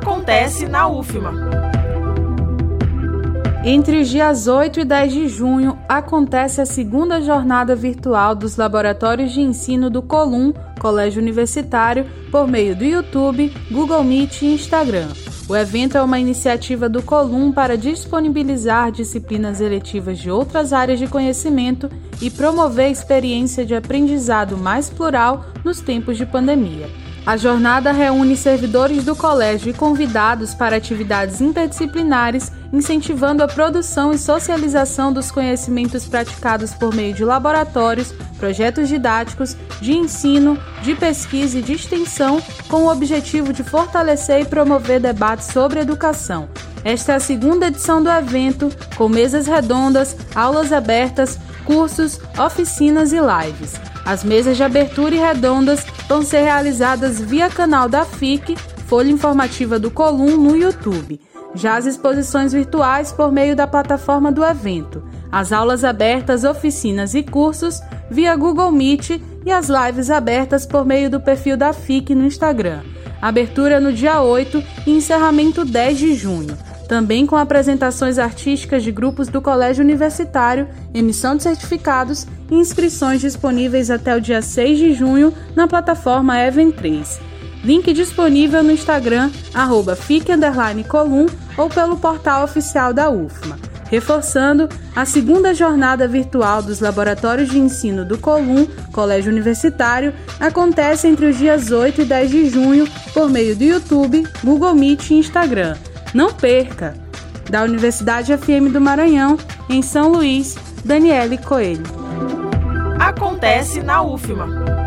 acontece na UFMA. Entre os dias 8 e 10 de junho, acontece a segunda jornada virtual dos laboratórios de ensino do Colum, Colégio Universitário, por meio do YouTube, Google Meet e Instagram. O evento é uma iniciativa do Colum para disponibilizar disciplinas eletivas de outras áreas de conhecimento e promover a experiência de aprendizado mais plural nos tempos de pandemia. A jornada reúne servidores do colégio e convidados para atividades interdisciplinares, incentivando a produção e socialização dos conhecimentos praticados por meio de laboratórios, projetos didáticos, de ensino, de pesquisa e de extensão, com o objetivo de fortalecer e promover debates sobre educação. Esta é a segunda edição do evento, com mesas redondas, aulas abertas, cursos, oficinas e lives. As mesas de abertura e redondas vão ser realizadas via canal da FIC, Folha Informativa do Colum, no YouTube. Já as exposições virtuais por meio da plataforma do evento, as aulas abertas, oficinas e cursos via Google Meet e as lives abertas por meio do perfil da FIC no Instagram. Abertura no dia 8 e encerramento 10 de junho também com apresentações artísticas de grupos do Colégio Universitário, emissão de certificados e inscrições disponíveis até o dia 6 de junho na plataforma Even3. Link disponível no Instagram, arroba Colum ou pelo portal oficial da UFMA. Reforçando, a segunda jornada virtual dos Laboratórios de Ensino do Colum, Colégio Universitário, acontece entre os dias 8 e 10 de junho por meio do YouTube, Google Meet e Instagram. Não perca! Da Universidade FM do Maranhão, em São Luís, Daniele Coelho. Acontece na UFMA.